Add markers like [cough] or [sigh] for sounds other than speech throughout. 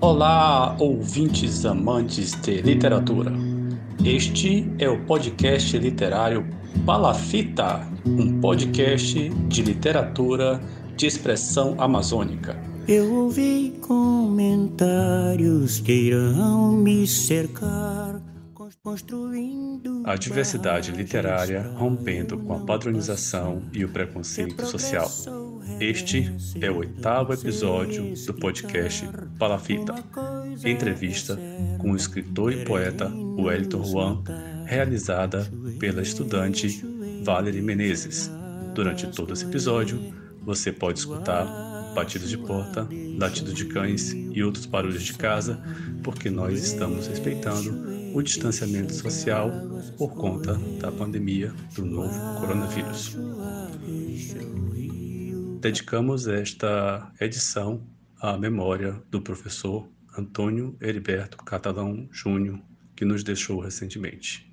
Olá, ouvintes amantes de literatura. Este é o podcast literário Palafita, um podcast de literatura de expressão amazônica. Eu ouvi comentários que irão me cercar. A diversidade literária rompendo com a padronização e o preconceito social. Este é o oitavo episódio do podcast Palafita, entrevista com o escritor e poeta Wellington Juan, realizada pela estudante Valerie Menezes. Durante todo esse episódio, você pode escutar batidos de porta, latidos de cães e outros barulhos de casa, porque nós estamos respeitando o distanciamento social por conta da pandemia do novo coronavírus. Dedicamos esta edição à memória do professor Antônio Heriberto Catalão Júnior, que nos deixou recentemente.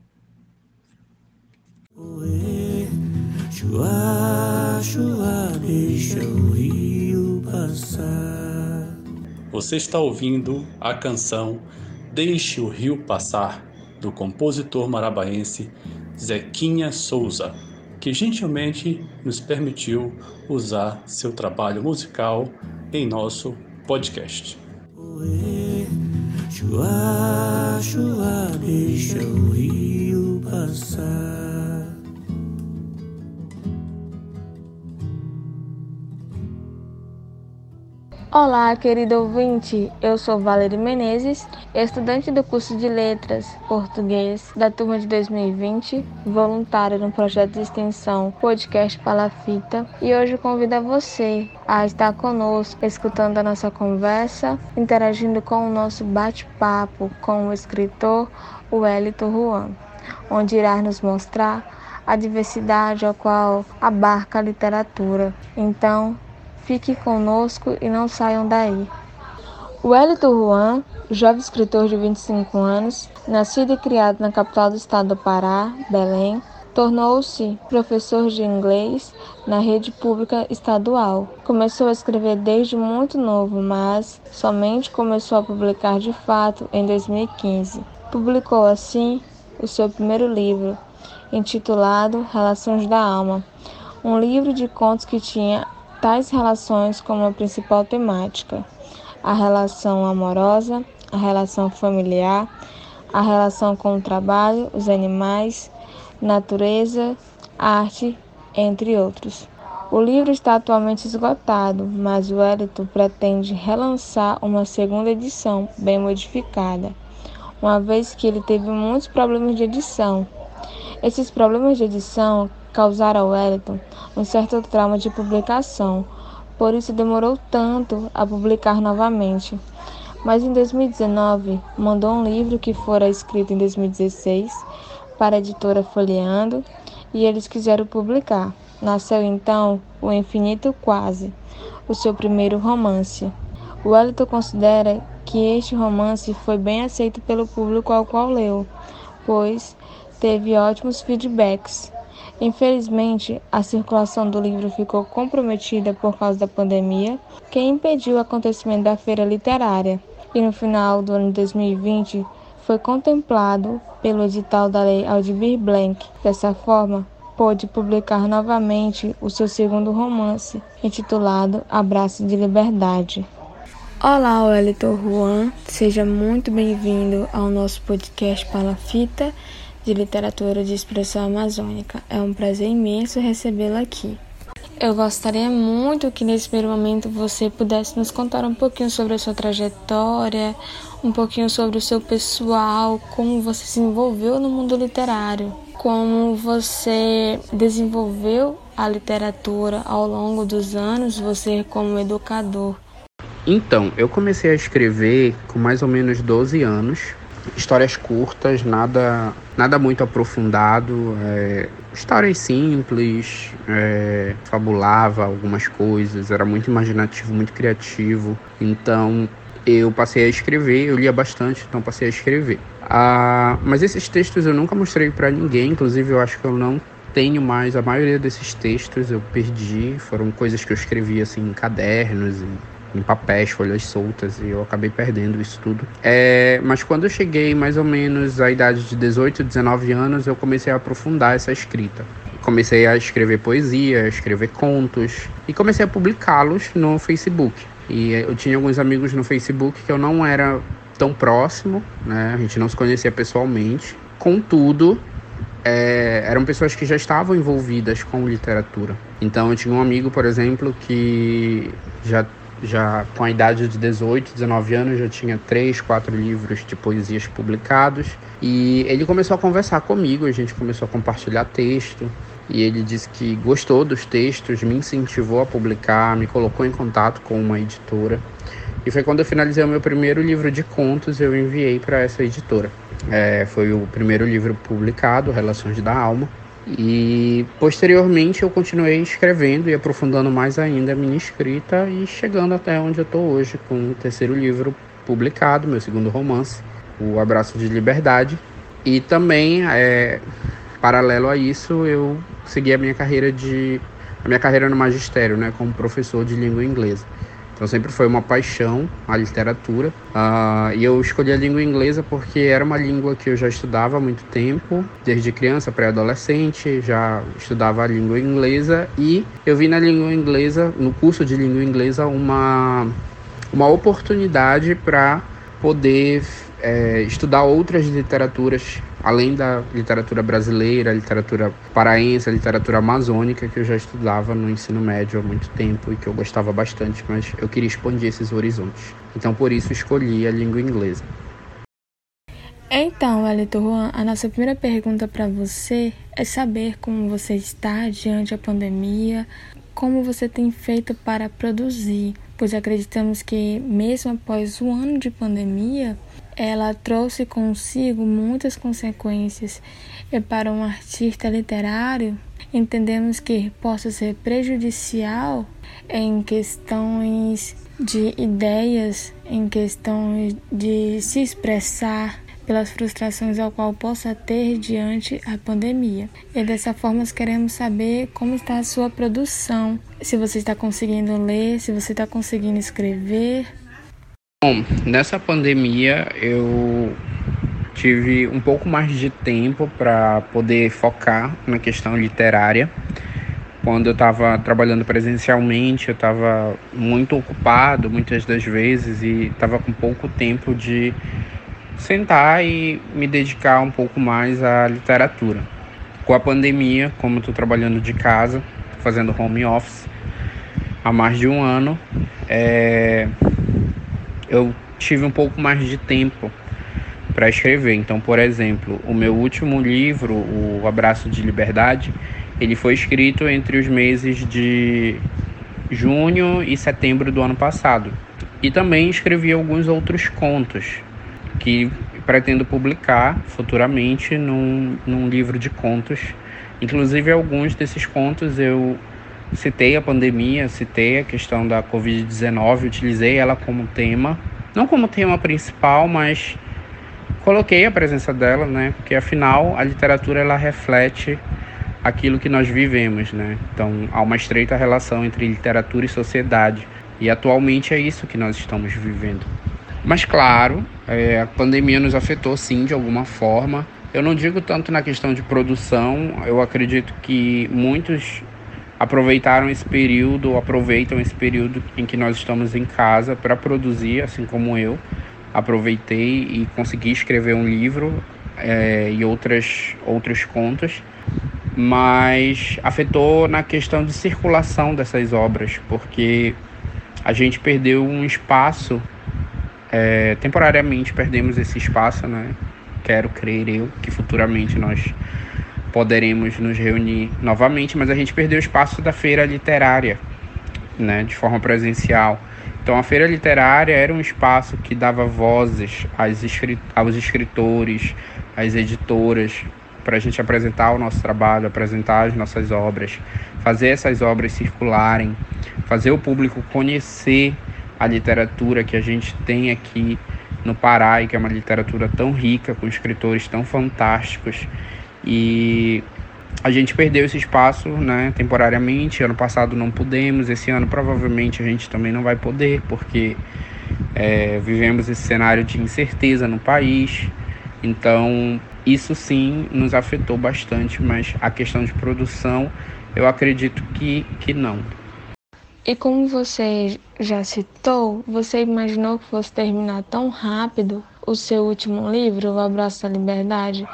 Você está ouvindo a canção Deixe o Rio Passar, do compositor marabaense Zequinha Souza, que gentilmente nos permitiu usar seu trabalho musical em nosso podcast. Chua, chua, deixa o rio passar. Olá, querido ouvinte. Eu sou Valerie Menezes, estudante do curso de Letras Português da turma de 2020, voluntária no projeto de extensão Podcast Palafita, e hoje convido a você a estar conosco, escutando a nossa conversa, interagindo com o nosso bate-papo com o escritor Wellington Juan, onde irá nos mostrar a diversidade a qual abarca a literatura. Então, Fique conosco e não saiam daí. Wellington Juan, jovem escritor de 25 anos, nascido e criado na capital do estado do Pará, Belém, tornou-se professor de inglês na rede pública estadual. Começou a escrever desde muito novo, mas somente começou a publicar de fato em 2015. Publicou assim o seu primeiro livro, intitulado Relações da Alma, um livro de contos que tinha tais relações como a principal temática: a relação amorosa, a relação familiar, a relação com o trabalho, os animais, natureza, arte, entre outros. O livro está atualmente esgotado, mas o Wellington pretende relançar uma segunda edição, bem modificada, uma vez que ele teve muitos problemas de edição. Esses problemas de edição causaram ao Wellington um certo trauma de publicação, por isso demorou tanto a publicar novamente. Mas em 2019 mandou um livro que fora escrito em 2016 para a editora Folheando e eles quiseram publicar. Nasceu então O Infinito Quase, o seu primeiro romance. O Wellington considera que este romance foi bem aceito pelo público ao qual leu, pois teve ótimos feedbacks. Infelizmente, a circulação do livro ficou comprometida por causa da pandemia, que impediu o acontecimento da feira literária, e no final do ano de 2020 foi contemplado pelo edital da Lei Aldir Blanc. Dessa forma, pôde publicar novamente o seu segundo romance, intitulado Abraço de Liberdade. Olá, Wellington Juan, seja muito bem-vindo ao nosso podcast Palafita de Literatura de Expressão Amazônica. É um prazer imenso recebê-lo aqui. Eu gostaria muito que nesse primeiro momento você pudesse nos contar um pouquinho sobre a sua trajetória, um pouquinho sobre o seu pessoal, como você se envolveu no mundo literário, como você desenvolveu a literatura ao longo dos anos, você como educador. Então, eu comecei a escrever com mais ou menos 12 anos, histórias curtas, nada, nada muito aprofundado, é, histórias simples, é, fabulava algumas coisas, era muito imaginativo, muito criativo. Então eu passei a escrever, eu lia bastante, então passei a escrever. Ah, mas esses textos eu nunca mostrei para ninguém, inclusive eu acho que eu não tenho mais a maioria desses textos, eu perdi, foram coisas que eu escrevi assim em cadernos, em papéis, folhas soltas, e eu acabei perdendo isso tudo. É, mas quando eu cheguei mais ou menos à idade de 18, 19 anos, eu comecei a aprofundar essa escrita. Comecei a escrever poesia, a escrever contos e comecei a publicá-los no Facebook. E eu tinha alguns amigos no Facebook que eu não era tão próximo, né? A gente não se conhecia pessoalmente. Contudo, é, eram pessoas que já estavam envolvidas com literatura. Então eu tinha um amigo, por exemplo, que já, já com a idade de 18, 19 anos já tinha três, quatro livros de poesias publicados. E ele começou a conversar comigo, a gente começou a compartilhar texto. E ele disse que gostou dos textos, me incentivou a publicar, me colocou em contato com uma editora. E foi quando eu finalizei o meu primeiro livro de contos, eu enviei para essa editora. É, foi o primeiro livro publicado, Relações da Alma. E posteriormente eu continuei escrevendo e aprofundando mais ainda a minha escrita e chegando até onde eu estou hoje com o terceiro livro publicado, meu segundo romance, O Abraço de Liberdade. E também, é, paralelo a isso, eu segui a minha carreira de a minha carreira no magistério, né, como professor de língua inglesa. Então sempre foi uma paixão a literatura. Uh, e eu escolhi a língua inglesa porque era uma língua que eu já estudava há muito tempo, desde criança, pré-adolescente, já estudava a língua inglesa e eu vi na língua inglesa, no curso de língua inglesa, uma, uma oportunidade para poder é, estudar outras literaturas, além da literatura brasileira, literatura paraense, literatura amazônica, que eu já estudava no ensino médio há muito tempo e que eu gostava bastante, mas eu queria expandir esses horizontes. Então, por isso, escolhi a língua inglesa. Então, Wellington Juan, a nossa primeira pergunta para você é saber como você está diante da pandemia, como você tem feito para produzir, pois acreditamos que, mesmo após um ano de pandemia, ela trouxe consigo muitas consequências e para um artista literário entendemos que possa ser prejudicial em questões de ideias, em questões de se expressar pelas frustrações ao qual possa ter diante a pandemia. E dessa forma queremos saber como está a sua produção, se você está conseguindo ler, se você está conseguindo escrever, Bom, nessa pandemia eu tive um pouco mais de tempo para poder focar na questão literária. Quando eu estava trabalhando presencialmente, eu estava muito ocupado muitas das vezes e estava com pouco tempo de sentar e me dedicar um pouco mais à literatura. Com a pandemia, como estou trabalhando de casa, fazendo home office há mais de um ano, é eu tive um pouco mais de tempo para escrever. Então, por exemplo, o meu último livro, O Abraço de Liberdade, ele foi escrito entre os meses de junho e setembro do ano passado. E também escrevi alguns outros contos que pretendo publicar futuramente num, num livro de contos. Inclusive, alguns desses contos eu citei a pandemia, citei a questão da Covid-19, utilizei ela como tema, não como tema principal, mas coloquei a presença dela, né? Porque afinal a literatura ela reflete aquilo que nós vivemos, né? Então há uma estreita relação entre literatura e sociedade e atualmente é isso que nós estamos vivendo. Mas claro, é, a pandemia nos afetou sim de alguma forma. Eu não digo tanto na questão de produção, eu acredito que muitos aproveitaram esse período, aproveitam esse período em que nós estamos em casa para produzir, assim como eu. Aproveitei e consegui escrever um livro é, e outras, outros contos, mas afetou na questão de circulação dessas obras, porque a gente perdeu um espaço, é, temporariamente perdemos esse espaço, né? Quero crer eu que futuramente nós poderemos nos reunir novamente, mas a gente perdeu o espaço da feira literária, né, de forma presencial. Então a feira literária era um espaço que dava vozes aos escritores, às editoras, para a gente apresentar o nosso trabalho, apresentar as nossas obras, fazer essas obras circularem, fazer o público conhecer a literatura que a gente tem aqui no Pará e que é uma literatura tão rica, com escritores tão fantásticos e a gente perdeu esse espaço, né, temporariamente. Ano passado não pudemos, esse ano provavelmente a gente também não vai poder, porque é, vivemos esse cenário de incerteza no país. Então, isso sim nos afetou bastante, mas a questão de produção, eu acredito que, que não. E como você já citou, você imaginou que fosse terminar tão rápido o seu último livro, O Abraço da Liberdade?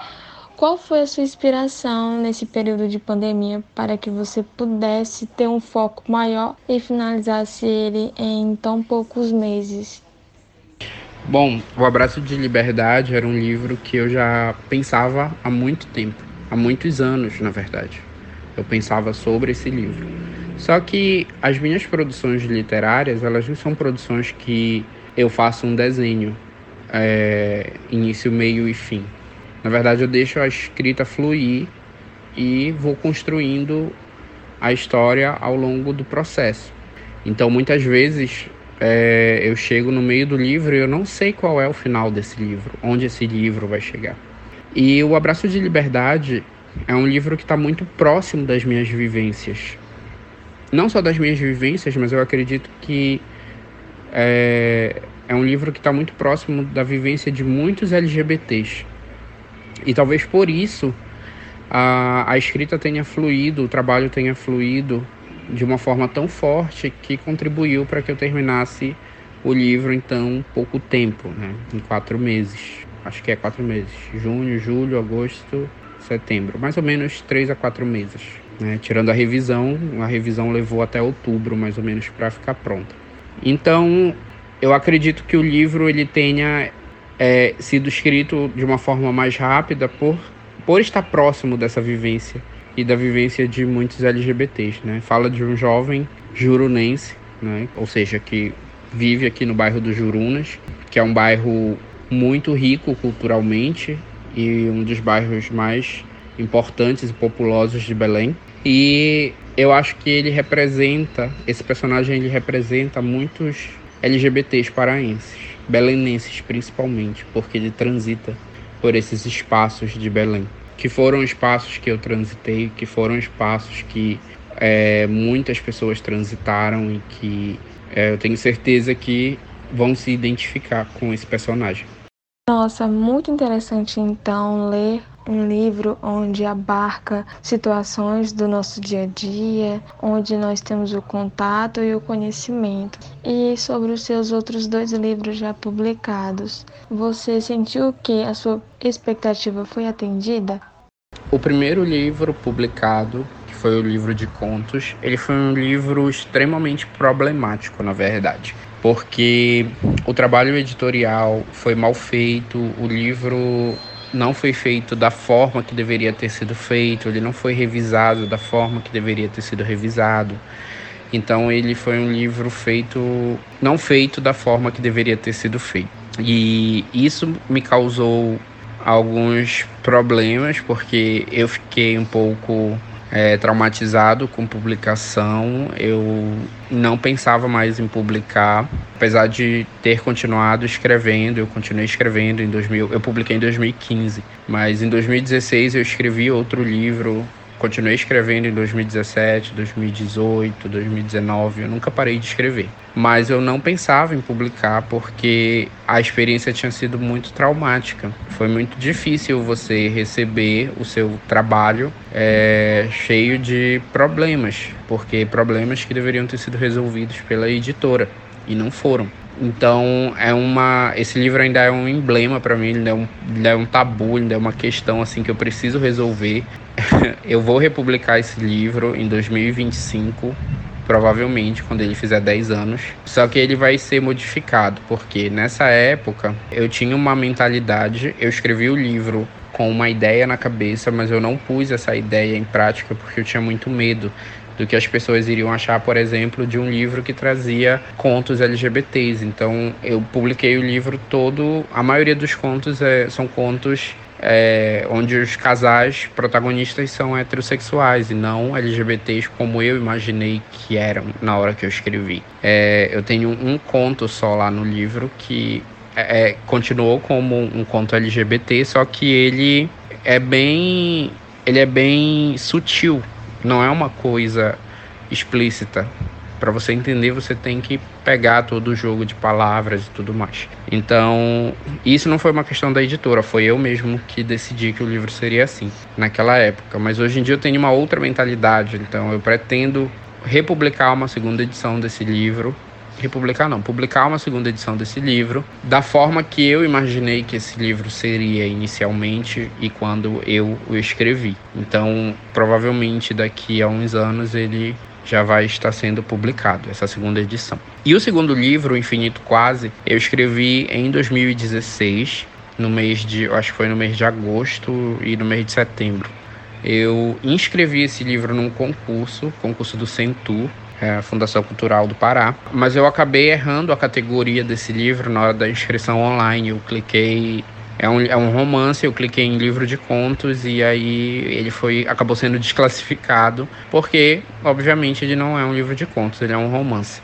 Qual foi a sua inspiração nesse período de pandemia para que você pudesse ter um foco maior e finalizasse ele em tão poucos meses? Bom, O Abraço de Liberdade era um livro que eu já pensava há muito tempo, há muitos anos, na verdade. Eu pensava sobre esse livro. Só que as minhas produções literárias, elas não são produções que eu faço um desenho, é, início, meio e fim. Na verdade, eu deixo a escrita fluir e vou construindo a história ao longo do processo. Então, muitas vezes é, eu chego no meio do livro e eu não sei qual é o final desse livro, onde esse livro vai chegar. E o Abraço de Liberdade é um livro que está muito próximo das minhas vivências. Não só das minhas vivências, mas eu acredito que é, é um livro que está muito próximo da vivência de muitos LGBTs. E talvez por isso a, a escrita tenha fluído, o trabalho tenha fluído de uma forma tão forte que contribuiu para que eu terminasse o livro em tão pouco tempo, né? em quatro meses. Acho que é quatro meses. Junho, julho, agosto, setembro. Mais ou menos três a quatro meses. Né? Tirando a revisão, a revisão levou até outubro, mais ou menos, para ficar pronta. Então, eu acredito que o livro ele tenha é, sido escrito de uma forma mais rápida por, por estar próximo dessa vivência e da vivência de muitos LGBTs. Né? Fala de um jovem jurunense, né? ou seja, que vive aqui no bairro dos Jurunas, que é um bairro muito rico culturalmente e um dos bairros mais importantes e populosos de Belém. E eu acho que ele representa, esse personagem ele representa muitos LGBTs paraenses belenenses principalmente, porque ele transita por esses espaços de Belém, que foram espaços que eu transitei, que foram espaços que é, muitas pessoas transitaram e que é, eu tenho certeza que vão se identificar com esse personagem. Nossa, muito interessante então ler um livro onde abarca situações do nosso dia a dia, onde nós temos o contato e o conhecimento. E sobre os seus outros dois livros já publicados, você sentiu que a sua expectativa foi atendida? O primeiro livro publicado, que foi o livro de contos, ele foi um livro extremamente problemático, na verdade porque o trabalho editorial foi mal feito, o livro não foi feito da forma que deveria ter sido feito, ele não foi revisado da forma que deveria ter sido revisado. Então ele foi um livro feito não feito da forma que deveria ter sido feito. E isso me causou alguns problemas porque eu fiquei um pouco é, traumatizado com publicação. Eu não pensava mais em publicar, apesar de ter continuado escrevendo. Eu continuei escrevendo em 2000. Eu publiquei em 2015, mas em 2016 eu escrevi outro livro Continuei escrevendo em 2017, 2018, 2019, eu nunca parei de escrever. Mas eu não pensava em publicar porque a experiência tinha sido muito traumática. Foi muito difícil você receber o seu trabalho é, cheio de problemas, porque problemas que deveriam ter sido resolvidos pela editora e não foram. Então é uma, esse livro ainda é um emblema para mim, ainda é, um, é um tabu, ainda é uma questão assim que eu preciso resolver. [laughs] eu vou republicar esse livro em 2025, provavelmente quando ele fizer 10 anos. Só que ele vai ser modificado, porque nessa época eu tinha uma mentalidade, eu escrevi o livro com uma ideia na cabeça, mas eu não pus essa ideia em prática porque eu tinha muito medo do que as pessoas iriam achar, por exemplo, de um livro que trazia contos LGBTs. Então, eu publiquei o livro todo. A maioria dos contos é, são contos é, onde os casais protagonistas são heterossexuais e não LGBTs como eu imaginei que eram na hora que eu escrevi. É, eu tenho um conto só lá no livro que é, continuou como um conto LGBT, só que ele é bem ele é bem sutil, não é uma coisa explícita. Para você entender, você tem que pegar todo o jogo de palavras e tudo mais. Então, isso não foi uma questão da editora, foi eu mesmo que decidi que o livro seria assim, naquela época. Mas hoje em dia eu tenho uma outra mentalidade, então eu pretendo republicar uma segunda edição desse livro republicar não, publicar uma segunda edição desse livro, da forma que eu imaginei que esse livro seria inicialmente e quando eu o escrevi. Então, provavelmente daqui a uns anos ele já vai estar sendo publicado, essa segunda edição. E o segundo livro, O Infinito Quase, eu escrevi em 2016, no mês de, acho que foi no mês de agosto e no mês de setembro. Eu inscrevi esse livro num concurso, concurso do Centur, é, Fundação Cultural do Pará. Mas eu acabei errando a categoria desse livro na hora da inscrição online. Eu cliquei. É um, é um romance, eu cliquei em livro de contos e aí ele foi acabou sendo desclassificado, porque, obviamente, ele não é um livro de contos, ele é um romance.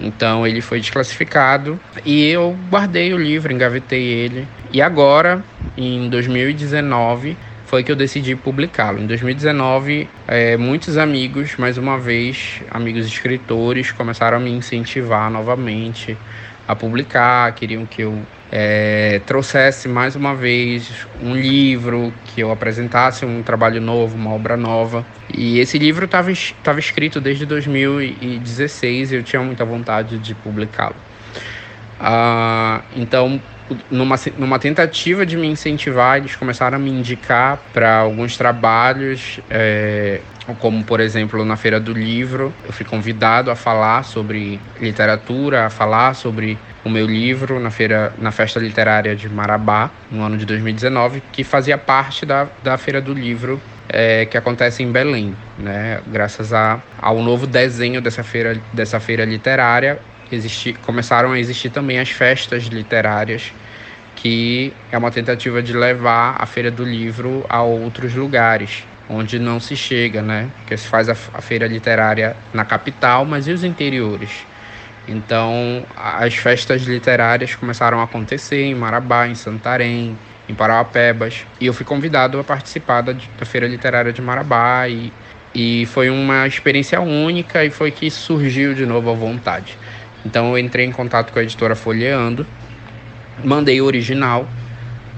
Então ele foi desclassificado e eu guardei o livro, engavetei ele. E agora, em 2019, foi que eu decidi publicá-lo. Em 2019, é, muitos amigos, mais uma vez, amigos escritores, começaram a me incentivar novamente a publicar, queriam que eu é, trouxesse mais uma vez um livro, que eu apresentasse um trabalho novo, uma obra nova. E esse livro estava escrito desde 2016 e eu tinha muita vontade de publicá-lo. Ah, então, numa, numa tentativa de me incentivar, eles começaram a me indicar para alguns trabalhos, é, como por exemplo na Feira do Livro. Eu fui convidado a falar sobre literatura, a falar sobre o meu livro na feira na festa literária de Marabá no ano de 2019 que fazia parte da, da feira do livro é, que acontece em Belém né graças a, ao novo desenho dessa feira dessa feira literária existi, começaram a existir também as festas literárias, que é uma tentativa de levar a Feira do Livro a outros lugares, onde não se chega, né? Porque se faz a, a feira literária na capital, mas e os interiores? Então, as festas literárias começaram a acontecer em Marabá, em Santarém, em Parauapebas, e eu fui convidado a participar da, da Feira Literária de Marabá e, e foi uma experiência única e foi que surgiu de novo a vontade. Então eu entrei em contato com a editora Folheando, mandei o original,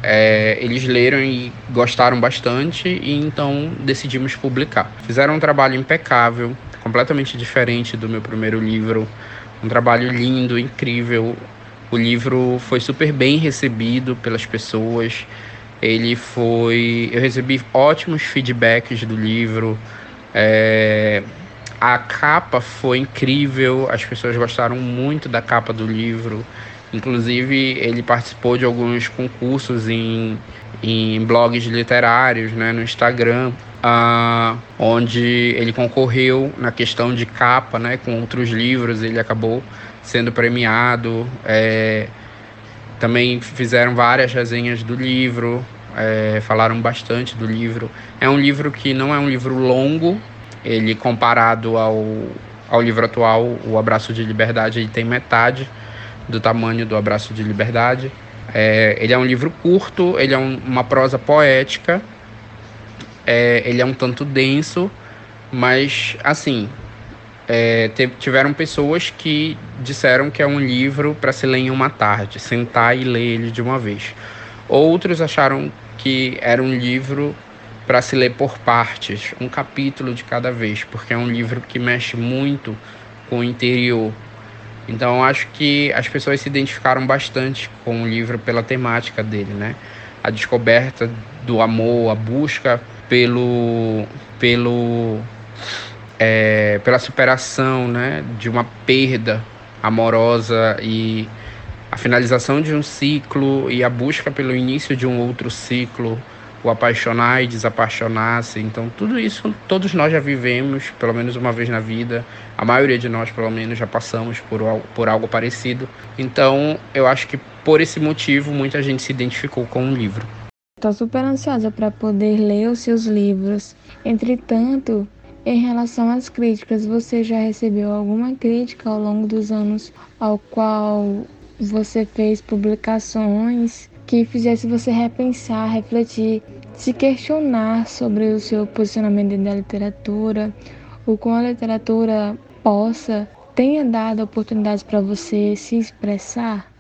é, eles leram e gostaram bastante e então decidimos publicar. Fizeram um trabalho impecável, completamente diferente do meu primeiro livro, um trabalho lindo, incrível. O livro foi super bem recebido pelas pessoas. Ele foi, eu recebi ótimos feedbacks do livro. É, a capa foi incrível, as pessoas gostaram muito da capa do livro. Inclusive, ele participou de alguns concursos em, em blogs literários, né, no Instagram, uh, onde ele concorreu na questão de capa, né, com outros livros. Ele acabou sendo premiado. É, também fizeram várias resenhas do livro, é, falaram bastante do livro. É um livro que não é um livro longo, ele comparado ao, ao livro atual, O Abraço de Liberdade, ele tem metade do tamanho do Abraço de Liberdade. É, ele é um livro curto, ele é um, uma prosa poética, é, ele é um tanto denso, mas assim, é, tiveram pessoas que disseram que é um livro para se ler em uma tarde, sentar e ler ele de uma vez. Outros acharam que era um livro para se ler por partes, um capítulo de cada vez, porque é um livro que mexe muito com o interior. Então acho que as pessoas se identificaram bastante com o livro pela temática dele, né? A descoberta do amor, a busca pelo pelo é, pela superação, né, de uma perda amorosa e a finalização de um ciclo e a busca pelo início de um outro ciclo o apaixonar e desapaixonar-se. Então, tudo isso todos nós já vivemos, pelo menos uma vez na vida. A maioria de nós, pelo menos, já passamos por, por algo parecido. Então, eu acho que por esse motivo, muita gente se identificou com o livro. Estou super ansiosa para poder ler os seus livros. Entretanto, em relação às críticas, você já recebeu alguma crítica ao longo dos anos ao qual você fez publicações que fizesse você repensar, refletir se questionar sobre o seu posicionamento dentro da literatura, o qual a literatura possa tenha dado oportunidades para você se expressar?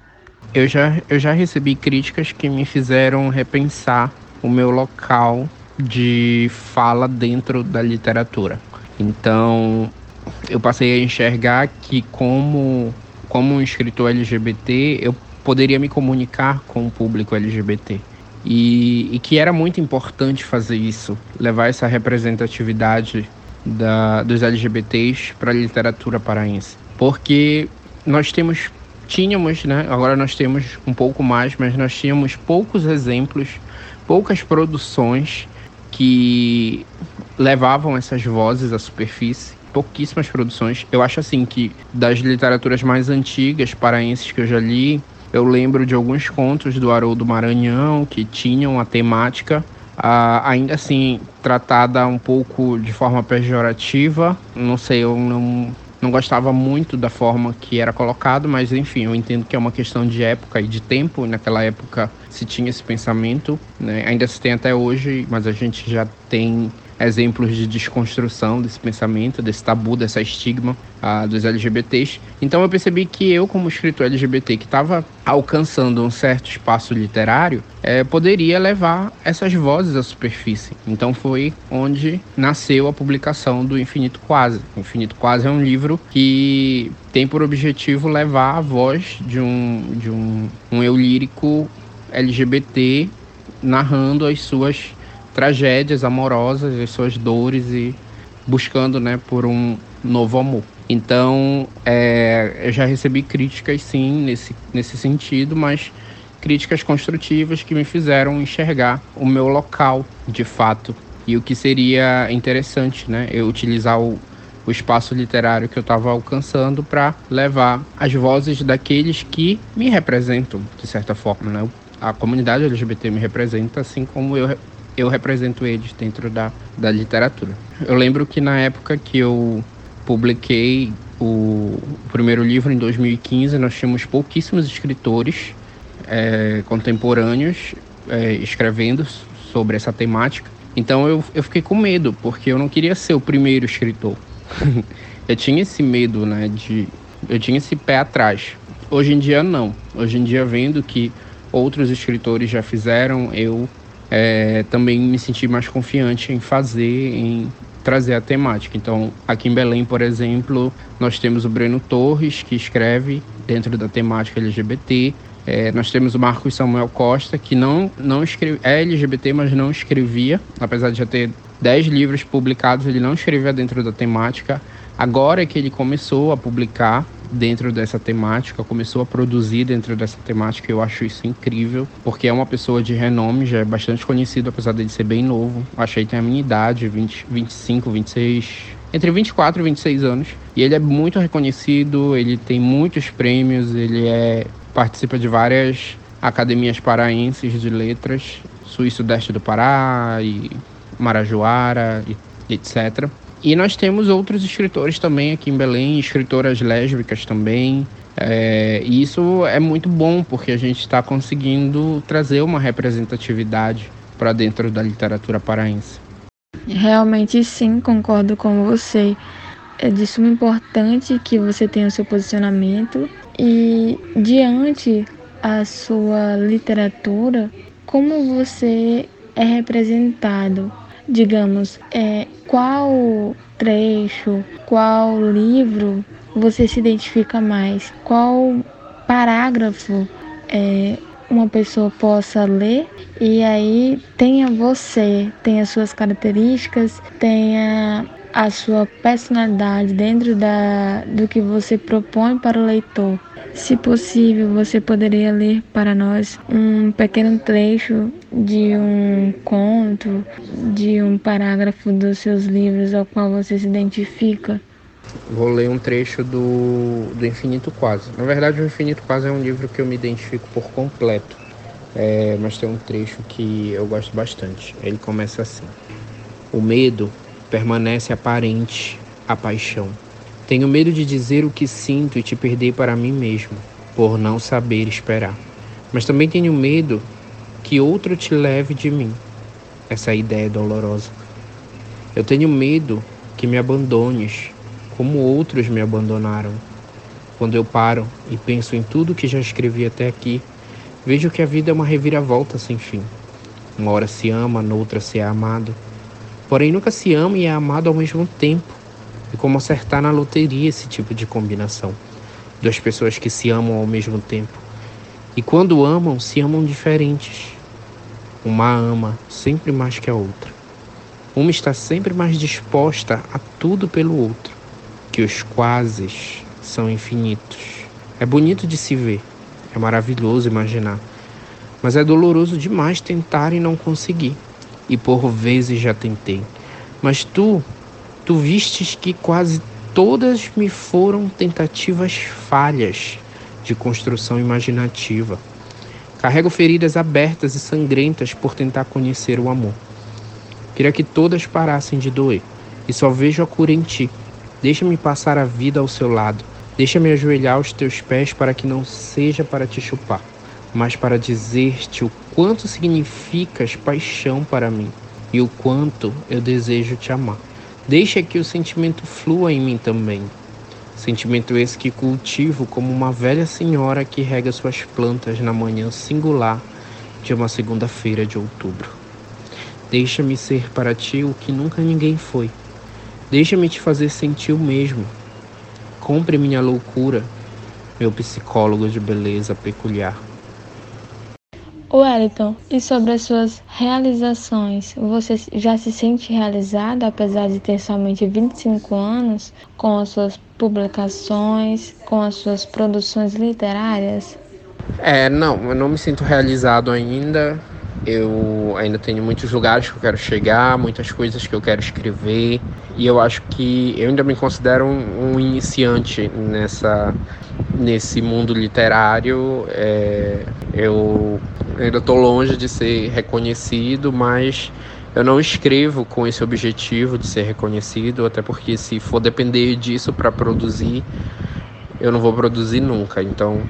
Eu já, eu já recebi críticas que me fizeram repensar o meu local de fala dentro da literatura. Então, eu passei a enxergar que como como um escritor LGBT, eu poderia me comunicar com o público LGBT. E, e que era muito importante fazer isso, levar essa representatividade da, dos LGBTs para a literatura paraense. Porque nós temos, tínhamos, né? Agora nós temos um pouco mais, mas nós tínhamos poucos exemplos, poucas produções que levavam essas vozes à superfície. Pouquíssimas produções. Eu acho assim que das literaturas mais antigas paraenses que eu já li, eu lembro de alguns contos do Haroldo Maranhão que tinham a temática Uh, ainda assim tratada um pouco de forma pejorativa. Não sei, eu não, não gostava muito da forma que era colocado, mas enfim, eu entendo que é uma questão de época e de tempo. Naquela época se tinha esse pensamento, né? ainda se tem até hoje, mas a gente já tem exemplos de desconstrução desse pensamento, desse tabu, dessa estigma ah, dos LGBTs. Então eu percebi que eu, como escritor LGBT que estava alcançando um certo espaço literário, é, poderia levar essas vozes à superfície. Então foi onde nasceu a publicação do Infinito Quase. O Infinito Quase é um livro que tem por objetivo levar a voz de um, de um, um eu lírico LGBT narrando as suas tragédias amorosas, as suas dores e buscando, né, por um novo amor. Então, é, eu já recebi críticas, sim, nesse, nesse sentido, mas críticas construtivas que me fizeram enxergar o meu local, de fato, e o que seria interessante, né, eu utilizar o, o espaço literário que eu estava alcançando para levar as vozes daqueles que me representam, de certa forma, né? A comunidade LGBT me representa, assim como eu eu represento eles dentro da, da literatura. Eu lembro que na época que eu publiquei o, o primeiro livro, em 2015, nós tínhamos pouquíssimos escritores é, contemporâneos é, escrevendo sobre essa temática. Então eu, eu fiquei com medo, porque eu não queria ser o primeiro escritor. [laughs] eu tinha esse medo, né? De, eu tinha esse pé atrás. Hoje em dia, não. Hoje em dia, vendo que outros escritores já fizeram, eu é, também me senti mais confiante em fazer, em trazer a temática. Então, aqui em Belém, por exemplo, nós temos o Breno Torres, que escreve dentro da temática LGBT. É, nós temos o Marcos Samuel Costa, que não, não escreve, é LGBT, mas não escrevia, apesar de já ter 10 livros publicados, ele não escrevia dentro da temática. Agora é que ele começou a publicar, dentro dessa temática, começou a produzir dentro dessa temática. Eu acho isso incrível, porque é uma pessoa de renome, já é bastante conhecido, apesar dele ser bem novo. Achei que tem a minha idade, 20, 25, 26, entre 24 e 26 anos. E ele é muito reconhecido, ele tem muitos prêmios, ele é participa de várias academias paraenses de letras, sul e sudeste do Pará e Marajoara e etc. E nós temos outros escritores também aqui em Belém, escritoras lésbicas também. É, e isso é muito bom, porque a gente está conseguindo trazer uma representatividade para dentro da literatura paraense. Realmente sim, concordo com você. É de suma importância que você tenha o seu posicionamento e diante a sua literatura, como você é representado digamos, é, qual trecho, qual livro você se identifica mais, qual parágrafo é, uma pessoa possa ler e aí tenha você, tenha suas características, tenha a sua personalidade dentro da, do que você propõe para o leitor. Se possível, você poderia ler para nós um pequeno trecho de um conto, de um parágrafo dos seus livros ao qual você se identifica? Vou ler um trecho do, do Infinito Quase. Na verdade, o Infinito Quase é um livro que eu me identifico por completo, é, mas tem um trecho que eu gosto bastante. Ele começa assim: O medo permanece aparente a paixão. Tenho medo de dizer o que sinto e te perder para mim mesmo, por não saber esperar. Mas também tenho medo que outro te leve de mim. essa ideia dolorosa. Eu tenho medo que me abandones, como outros me abandonaram. Quando eu paro e penso em tudo que já escrevi até aqui, vejo que a vida é uma reviravolta sem fim. Uma hora se ama, noutra se é amado. Porém, nunca se ama e é amado ao mesmo tempo. E como acertar na loteria esse tipo de combinação? Duas pessoas que se amam ao mesmo tempo. E quando amam, se amam diferentes. Uma ama sempre mais que a outra. Uma está sempre mais disposta a tudo pelo outro, que os quases são infinitos. É bonito de se ver, é maravilhoso imaginar, mas é doloroso demais tentar e não conseguir. E por vezes já tentei. Mas tu, tu vistes que quase todas me foram tentativas falhas de construção imaginativa. Carrego feridas abertas e sangrentas por tentar conhecer o amor. Queria que todas parassem de doer. E só vejo a cura em ti. Deixa-me passar a vida ao seu lado. Deixa-me ajoelhar aos teus pés para que não seja para te chupar, mas para dizer-te o quanto significas paixão para mim e o quanto eu desejo te amar. Deixa que o sentimento flua em mim também. Sentimento esse que cultivo como uma velha senhora que rega suas plantas na manhã singular de uma segunda-feira de outubro. Deixa-me ser para ti o que nunca ninguém foi. Deixa-me te fazer sentir o mesmo. Compre minha loucura, meu psicólogo de beleza peculiar. Wellington, e sobre as suas realizações, você já se sente realizado apesar de ter somente 25 anos com as suas publicações, com as suas produções literárias? É, não, eu não me sinto realizado ainda. Eu ainda tenho muitos lugares que eu quero chegar, muitas coisas que eu quero escrever, e eu acho que eu ainda me considero um, um iniciante nessa nesse mundo literário. É, eu ainda estou longe de ser reconhecido, mas eu não escrevo com esse objetivo de ser reconhecido, até porque se for depender disso para produzir, eu não vou produzir nunca. Então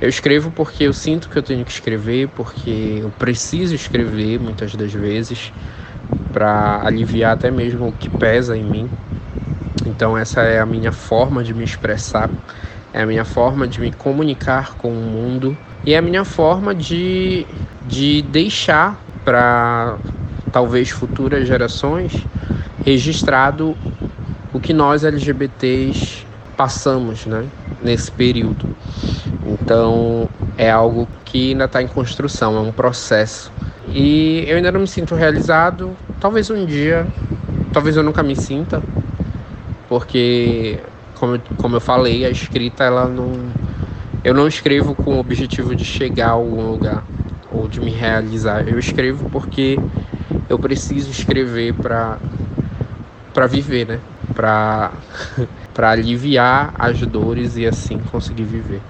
eu escrevo porque eu sinto que eu tenho que escrever, porque eu preciso escrever muitas das vezes para aliviar até mesmo o que pesa em mim. Então essa é a minha forma de me expressar, é a minha forma de me comunicar com o mundo e é a minha forma de, de deixar para talvez futuras gerações registrado o que nós LGBTs passamos, né, nesse período. Então é algo que ainda está em construção, é um processo. E eu ainda não me sinto realizado. Talvez um dia, talvez eu nunca me sinta, porque como, como eu falei, a escrita ela não. Eu não escrevo com o objetivo de chegar a algum lugar ou de me realizar. Eu escrevo porque eu preciso escrever para para viver, né? Para [laughs] para aliviar as dores e assim conseguir viver.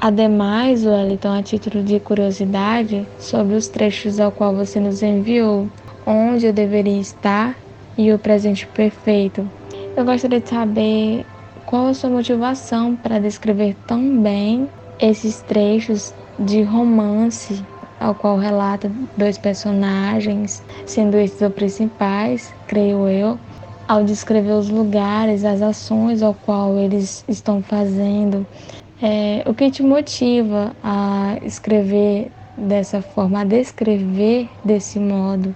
Ademais, Wellington, a título de curiosidade, sobre os trechos ao qual você nos enviou, onde eu deveria estar e o presente perfeito. Eu gostaria de saber qual a sua motivação para descrever tão bem esses trechos de romance ao qual relata dois personagens, sendo estes os principais, creio eu, ao descrever os lugares, as ações ao qual eles estão fazendo, é, o que te motiva a escrever dessa forma, a descrever desse modo?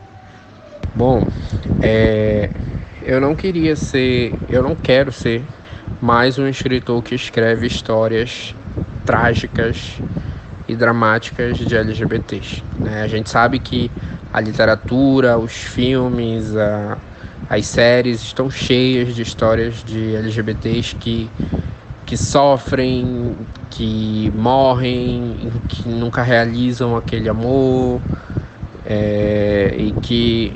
Bom, é, eu não queria ser, eu não quero ser mais um escritor que escreve histórias trágicas e dramáticas de LGBTs. Né? A gente sabe que a literatura, os filmes, a, as séries estão cheias de histórias de LGBTs que que sofrem, que morrem, que nunca realizam aquele amor é, e que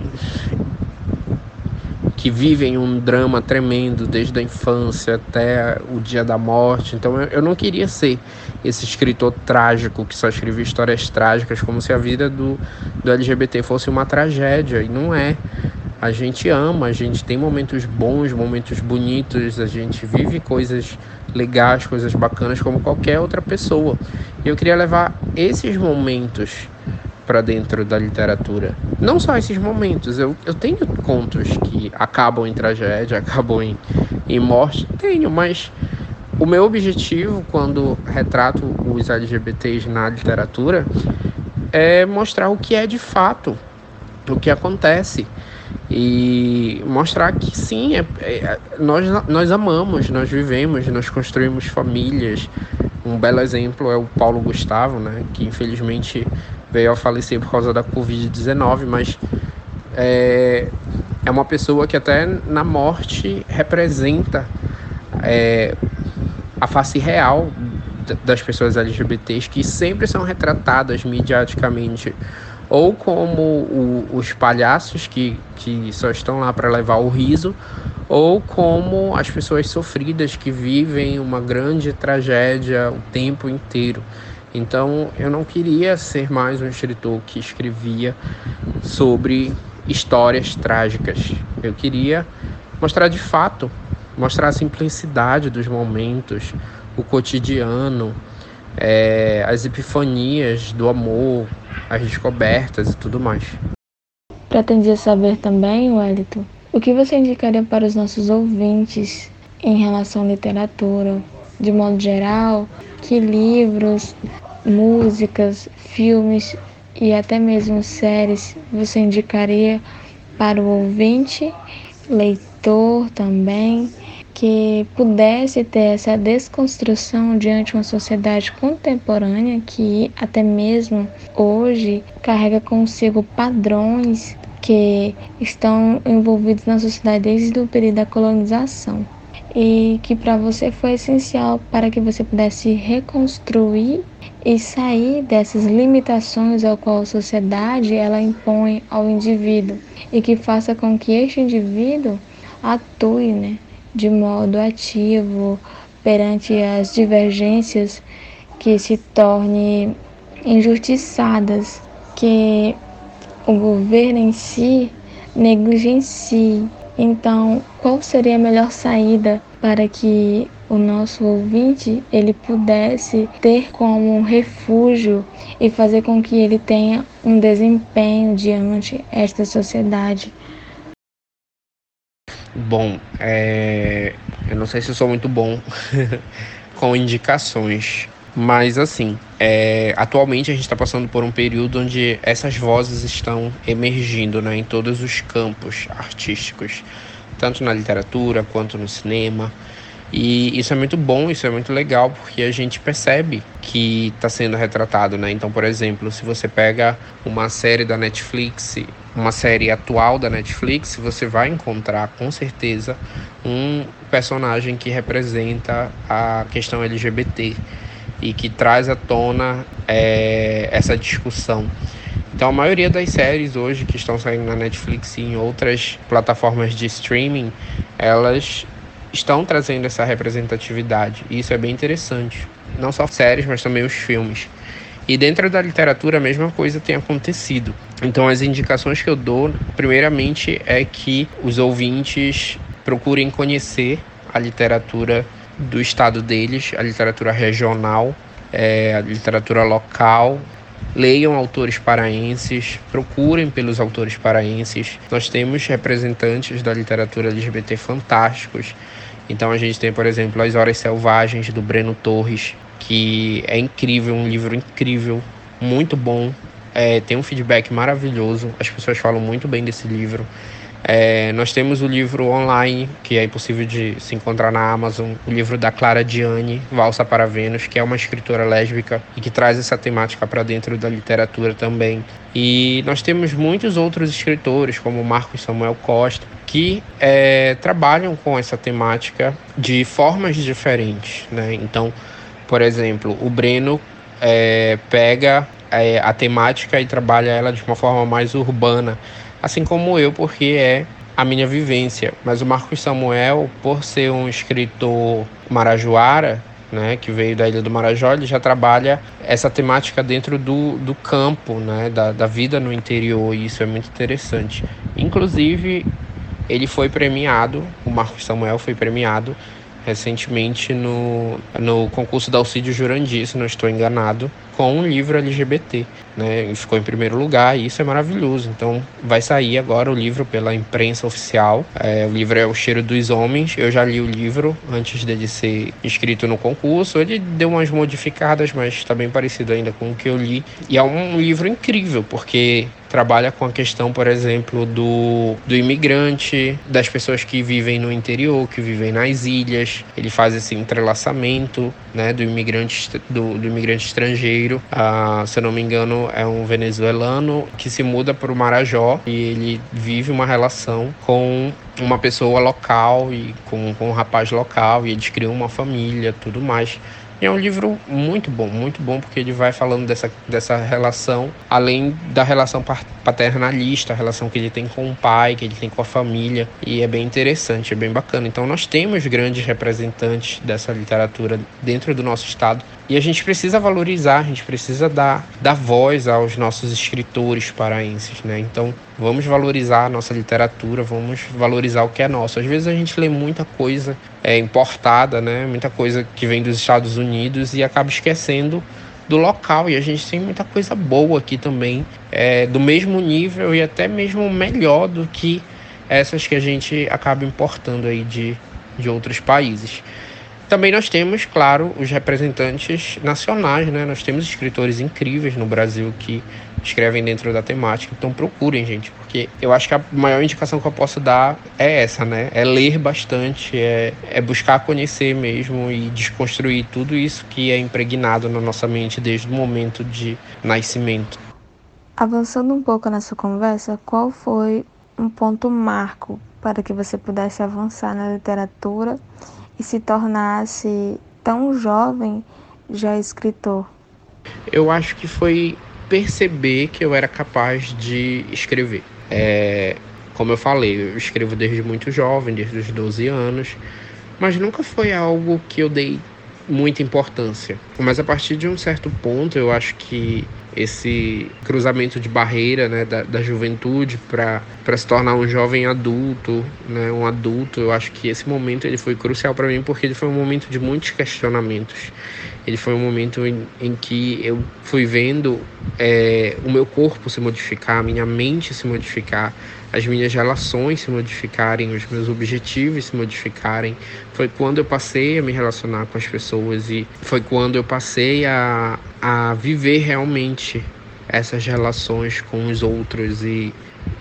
que vivem um drama tremendo desde a infância até o dia da morte. Então eu, eu não queria ser esse escritor trágico que só escrevia histórias trágicas, como se a vida do, do LGBT fosse uma tragédia, e não é a gente ama, a gente tem momentos bons, momentos bonitos, a gente vive coisas legais, coisas bacanas como qualquer outra pessoa. E eu queria levar esses momentos para dentro da literatura. Não só esses momentos, eu, eu tenho contos que acabam em tragédia, [laughs] acabam em, em morte, tenho, mas o meu objetivo quando retrato os LGBTs na literatura é mostrar o que é de fato, o que acontece e mostrar que sim, é, é, nós, nós amamos, nós vivemos, nós construímos famílias. Um belo exemplo é o Paulo Gustavo, né, que infelizmente veio a falecer por causa da Covid-19, mas é, é uma pessoa que até na morte representa é, a face real das pessoas LGBTs que sempre são retratadas mediaticamente ou como o, os palhaços que, que só estão lá para levar o riso, ou como as pessoas sofridas que vivem uma grande tragédia o tempo inteiro. Então eu não queria ser mais um escritor que escrevia sobre histórias trágicas. Eu queria mostrar de fato, mostrar a simplicidade dos momentos, o cotidiano, é, as epifanias do amor, as descobertas e tudo mais. Pretendia saber também, Wellington, o que você indicaria para os nossos ouvintes em relação à literatura, de modo geral, que livros, músicas, filmes e até mesmo séries você indicaria para o ouvinte, leitor também, que pudesse ter essa desconstrução diante uma sociedade contemporânea que até mesmo hoje carrega consigo padrões que estão envolvidos na sociedade desde o período da colonização. E que para você foi essencial para que você pudesse reconstruir e sair dessas limitações ao qual a sociedade ela impõe ao indivíduo. E que faça com que este indivíduo atue, né, de modo ativo perante as divergências que se tornem injustiçadas, que o governo em si negligencie. Então, qual seria a melhor saída para que o nosso ouvinte ele pudesse ter como um refúgio e fazer com que ele tenha um desempenho diante esta sociedade Bom, é... eu não sei se sou muito bom [laughs] com indicações, mas assim, é... atualmente a gente está passando por um período onde essas vozes estão emergindo né, em todos os campos artísticos, tanto na literatura quanto no cinema. E isso é muito bom, isso é muito legal, porque a gente percebe que está sendo retratado, né? Então, por exemplo, se você pega uma série da Netflix, uma série atual da Netflix, você vai encontrar com certeza um personagem que representa a questão LGBT e que traz à tona é, essa discussão. Então, a maioria das séries hoje que estão saindo na Netflix e em outras plataformas de streaming, elas estão trazendo essa representatividade. E isso é bem interessante. Não só séries, mas também os filmes. E dentro da literatura a mesma coisa tem acontecido. Então as indicações que eu dou, primeiramente, é que os ouvintes procurem conhecer a literatura do estado deles, a literatura regional, é, a literatura local. Leiam autores paraenses, procurem pelos autores paraenses. Nós temos representantes da literatura LGBT fantásticos então a gente tem, por exemplo, As Horas Selvagens do Breno Torres, que é incrível, um livro incrível, muito bom. É, tem um feedback maravilhoso, as pessoas falam muito bem desse livro. É, nós temos o livro online, que é impossível de se encontrar na Amazon, o livro da Clara Diane, Valsa para Vênus, que é uma escritora lésbica e que traz essa temática para dentro da literatura também. E nós temos muitos outros escritores, como Marcos Samuel Costa, que é, trabalham com essa temática de formas diferentes. Né? Então, por exemplo, o Breno é, pega é, a temática e trabalha ela de uma forma mais urbana assim como eu, porque é a minha vivência. Mas o Marcos Samuel, por ser um escritor marajoara, né, que veio da Ilha do Marajó, ele já trabalha essa temática dentro do, do campo, né, da, da vida no interior, e isso é muito interessante. Inclusive, ele foi premiado, o Marcos Samuel foi premiado recentemente no, no concurso da Alcídio Jurandir, se não estou enganado, com um livro LGBT, né? E ficou em primeiro lugar e isso é maravilhoso. Então vai sair agora o livro pela imprensa oficial. É, o livro é O Cheiro dos Homens. Eu já li o livro antes dele ser inscrito no concurso. Ele deu umas modificadas, mas está bem parecido ainda com o que eu li. E é um livro incrível porque trabalha com a questão, por exemplo, do, do imigrante, das pessoas que vivem no interior, que vivem nas ilhas. Ele faz esse entrelaçamento né, do, imigrante, do, do imigrante estrangeiro. Ah, se eu não me engano, é um venezuelano que se muda para o Marajó e ele vive uma relação com uma pessoa local e com, com um rapaz local e eles criam uma família, tudo mais. É um livro muito bom, muito bom, porque ele vai falando dessa, dessa relação, além da relação paternalista, a relação que ele tem com o pai, que ele tem com a família, e é bem interessante, é bem bacana. Então, nós temos grandes representantes dessa literatura dentro do nosso estado, e a gente precisa valorizar, a gente precisa dar, dar voz aos nossos escritores paraenses, né? Então, vamos valorizar a nossa literatura, vamos valorizar o que é nosso. Às vezes a gente lê muita coisa é, importada, né? Muita coisa que vem dos Estados Unidos e acaba esquecendo do local. E a gente tem muita coisa boa aqui também, é, do mesmo nível e até mesmo melhor do que essas que a gente acaba importando aí de, de outros países. Também nós temos, claro, os representantes nacionais, né? Nós temos escritores incríveis no Brasil que escrevem dentro da temática. Então procurem, gente, porque eu acho que a maior indicação que eu posso dar é essa, né? É ler bastante, é, é buscar conhecer mesmo e desconstruir tudo isso que é impregnado na nossa mente desde o momento de nascimento. Avançando um pouco nessa conversa, qual foi um ponto marco para que você pudesse avançar na literatura e se tornasse tão jovem já escritor? Eu acho que foi perceber que eu era capaz de escrever. É, como eu falei, eu escrevo desde muito jovem, desde os 12 anos, mas nunca foi algo que eu dei muita importância. Mas a partir de um certo ponto, eu acho que esse cruzamento de barreira né, da, da juventude para se tornar um jovem adulto, né, um adulto, eu acho que esse momento ele foi crucial para mim porque ele foi um momento de muitos questionamentos. Ele foi um momento em, em que eu fui vendo é, o meu corpo se modificar, a minha mente se modificar, as minhas relações se modificarem, os meus objetivos se modificarem. Foi quando eu passei a me relacionar com as pessoas e foi quando eu passei a, a viver realmente essas relações com os outros e,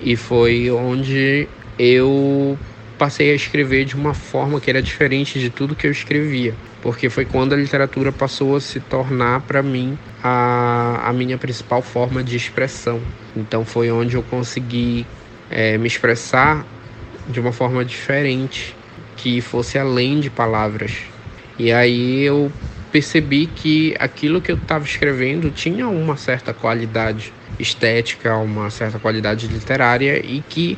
e foi onde eu passei a escrever de uma forma que era diferente de tudo que eu escrevia porque foi quando a literatura passou a se tornar para mim a, a minha principal forma de expressão. Então foi onde eu consegui é, me expressar de uma forma diferente, que fosse além de palavras. E aí eu percebi que aquilo que eu estava escrevendo tinha uma certa qualidade estética, uma certa qualidade literária e que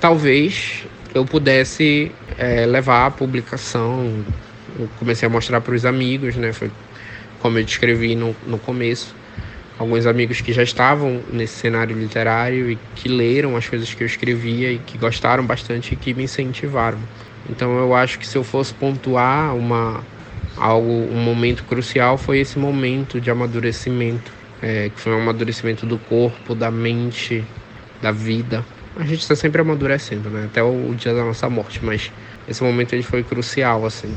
talvez eu pudesse é, levar à publicação eu comecei a mostrar para os amigos, né? Foi como eu descrevi no, no começo. Alguns amigos que já estavam nesse cenário literário e que leram as coisas que eu escrevia e que gostaram bastante e que me incentivaram. Então eu acho que se eu fosse pontuar uma algo um momento crucial foi esse momento de amadurecimento, é, que foi um amadurecimento do corpo, da mente, da vida. A gente está sempre amadurecendo, né? Até o dia da nossa morte, mas esse momento ele foi crucial assim.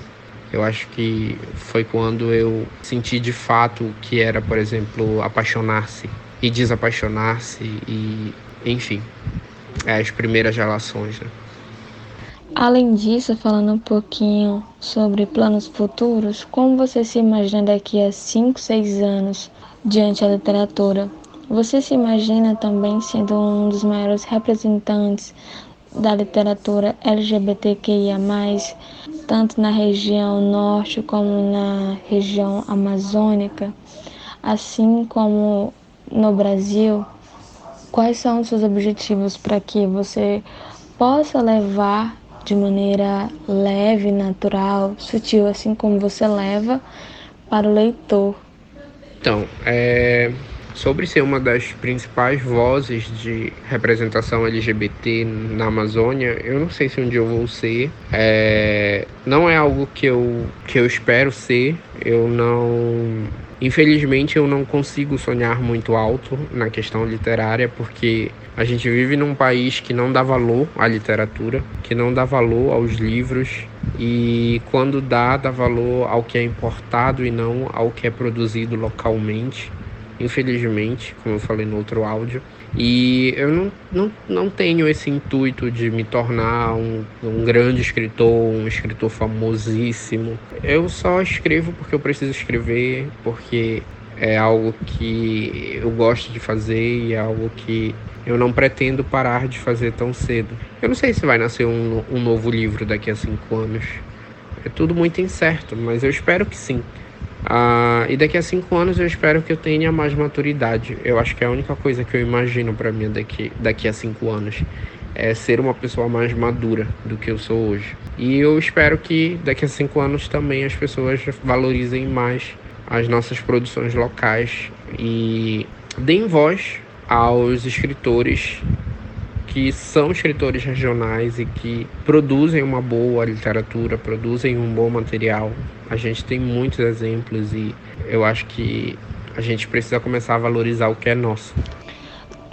Eu acho que foi quando eu senti de fato o que era, por exemplo, apaixonar-se e desapaixonar-se e, enfim, é, as primeiras relações. Né? Além disso, falando um pouquinho sobre planos futuros, como você se imagina daqui a 5, 6 anos diante da literatura? Você se imagina também sendo um dos maiores representantes da literatura LGBTQIA, tanto na região norte como na região amazônica, assim como no Brasil, quais são os seus objetivos para que você possa levar de maneira leve, natural, sutil, assim como você leva para o leitor? Então, é, sobre ser uma das principais vozes de representação LGBT na Amazônia, eu não sei se um dia eu vou ser. É, não é algo que eu, que eu espero ser. Eu não Infelizmente, eu não consigo sonhar muito alto na questão literária, porque a gente vive num país que não dá valor à literatura, que não dá valor aos livros, e quando dá, dá valor ao que é importado e não ao que é produzido localmente. Infelizmente, como eu falei no outro áudio. E eu não, não, não tenho esse intuito de me tornar um, um grande escritor, um escritor famosíssimo. Eu só escrevo porque eu preciso escrever, porque é algo que eu gosto de fazer e é algo que eu não pretendo parar de fazer tão cedo. Eu não sei se vai nascer um, um novo livro daqui a cinco anos. É tudo muito incerto, mas eu espero que sim. Ah, e daqui a cinco anos eu espero que eu tenha mais maturidade. Eu acho que é a única coisa que eu imagino para mim daqui, daqui a cinco anos é ser uma pessoa mais madura do que eu sou hoje. E eu espero que daqui a cinco anos também as pessoas valorizem mais as nossas produções locais e deem voz aos escritores que são escritores regionais e que produzem uma boa literatura, produzem um bom material. A gente tem muitos exemplos e eu acho que a gente precisa começar a valorizar o que é nosso.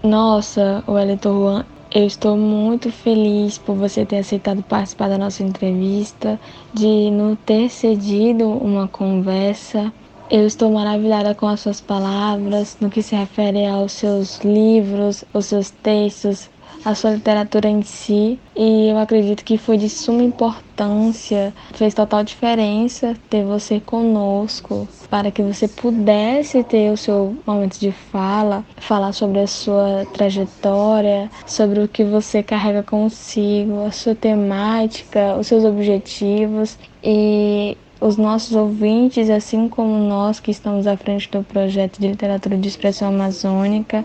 Nossa, Wellington Juan, eu estou muito feliz por você ter aceitado participar da nossa entrevista, de não ter cedido uma conversa. Eu estou maravilhada com as suas palavras, no que se refere aos seus livros, aos seus textos, a sua literatura em si. E eu acredito que foi de suma importância, fez total diferença ter você conosco, para que você pudesse ter o seu momento de fala, falar sobre a sua trajetória, sobre o que você carrega consigo, a sua temática, os seus objetivos. E os nossos ouvintes, assim como nós que estamos à frente do projeto de literatura de expressão amazônica,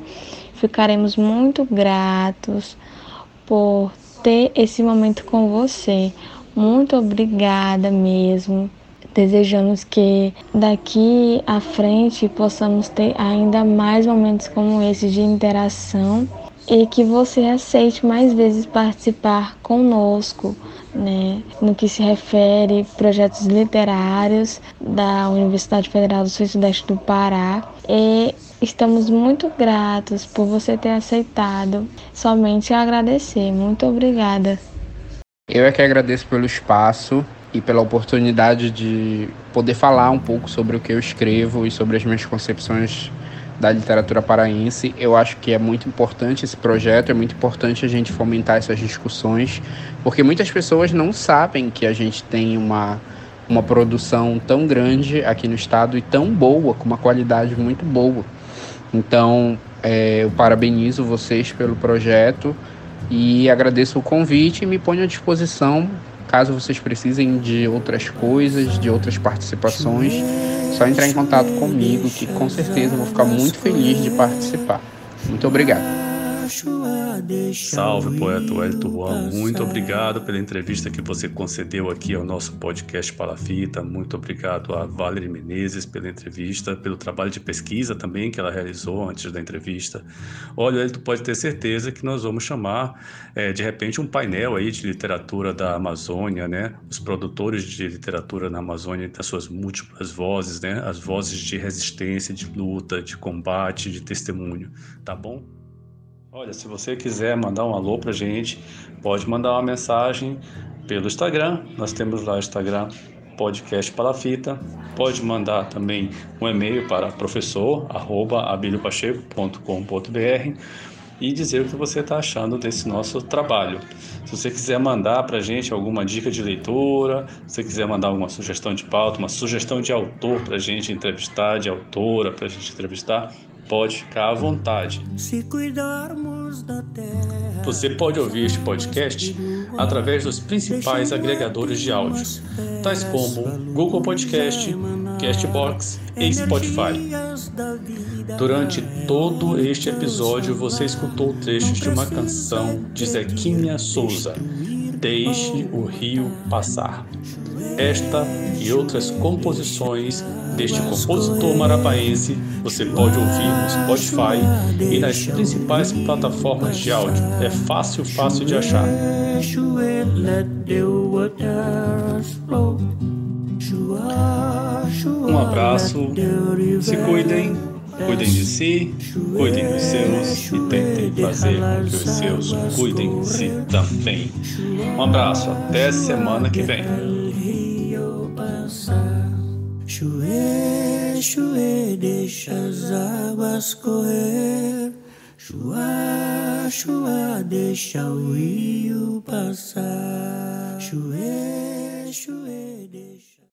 Ficaremos muito gratos por ter esse momento com você. Muito obrigada mesmo. Desejamos que daqui à frente possamos ter ainda mais momentos como esse de interação e que você aceite mais vezes participar conosco, né, no que se refere projetos literários da Universidade Federal do Sul e Sudeste do Pará e Estamos muito gratos por você ter aceitado. Somente agradecer. Muito obrigada. Eu é que agradeço pelo espaço e pela oportunidade de poder falar um pouco sobre o que eu escrevo e sobre as minhas concepções da literatura paraense. Eu acho que é muito importante esse projeto, é muito importante a gente fomentar essas discussões, porque muitas pessoas não sabem que a gente tem uma, uma produção tão grande aqui no estado e tão boa, com uma qualidade muito boa. Então, é, eu parabenizo vocês pelo projeto e agradeço o convite e me ponho à disposição caso vocês precisem de outras coisas, de outras participações. Só entrar em contato comigo que com certeza eu vou ficar muito feliz de participar. Muito obrigado. Salve, poeta Wellington Juan. Muito obrigado pela entrevista que você concedeu aqui ao nosso podcast Palafita. Muito obrigado a Valerie Menezes pela entrevista, pelo trabalho de pesquisa também que ela realizou antes da entrevista. Olha, Wellington pode ter certeza que nós vamos chamar, é, de repente, um painel aí de literatura da Amazônia, né? Os produtores de literatura na Amazônia, das suas múltiplas vozes, né? As vozes de resistência, de luta, de combate, de testemunho, tá bom? Olha, se você quiser mandar um alô pra gente, pode mandar uma mensagem pelo Instagram. Nós temos lá o Instagram podcast Palafita. Pode mandar também um e-mail para professor@abiliopacheco.com.br e dizer o que você está achando desse nosso trabalho. Se você quiser mandar para a gente alguma dica de leitura, se você quiser mandar alguma sugestão de pauta, uma sugestão de autor para a gente entrevistar, de autora para a gente entrevistar, pode ficar à vontade. Você pode ouvir este podcast através dos principais agregadores de áudio, tais como Google Podcast, Castbox e Spotify. Durante todo este episódio, você escutou trechos de uma canção de Zequinha Souza, Deixe o Rio Passar. Esta e outras composições deste compositor marapaense você pode ouvir no Spotify e nas principais plataformas de áudio. É fácil, fácil de achar. Um abraço, se cuidem, cuidem de si, cuidem dos seus e tentem fazer com que os seus cuidem de si também. Um abraço, até semana que vem. Chue, chue, deixa as águas correr. Chua, chua, deixa o rio passar. Chue, chue, deixa.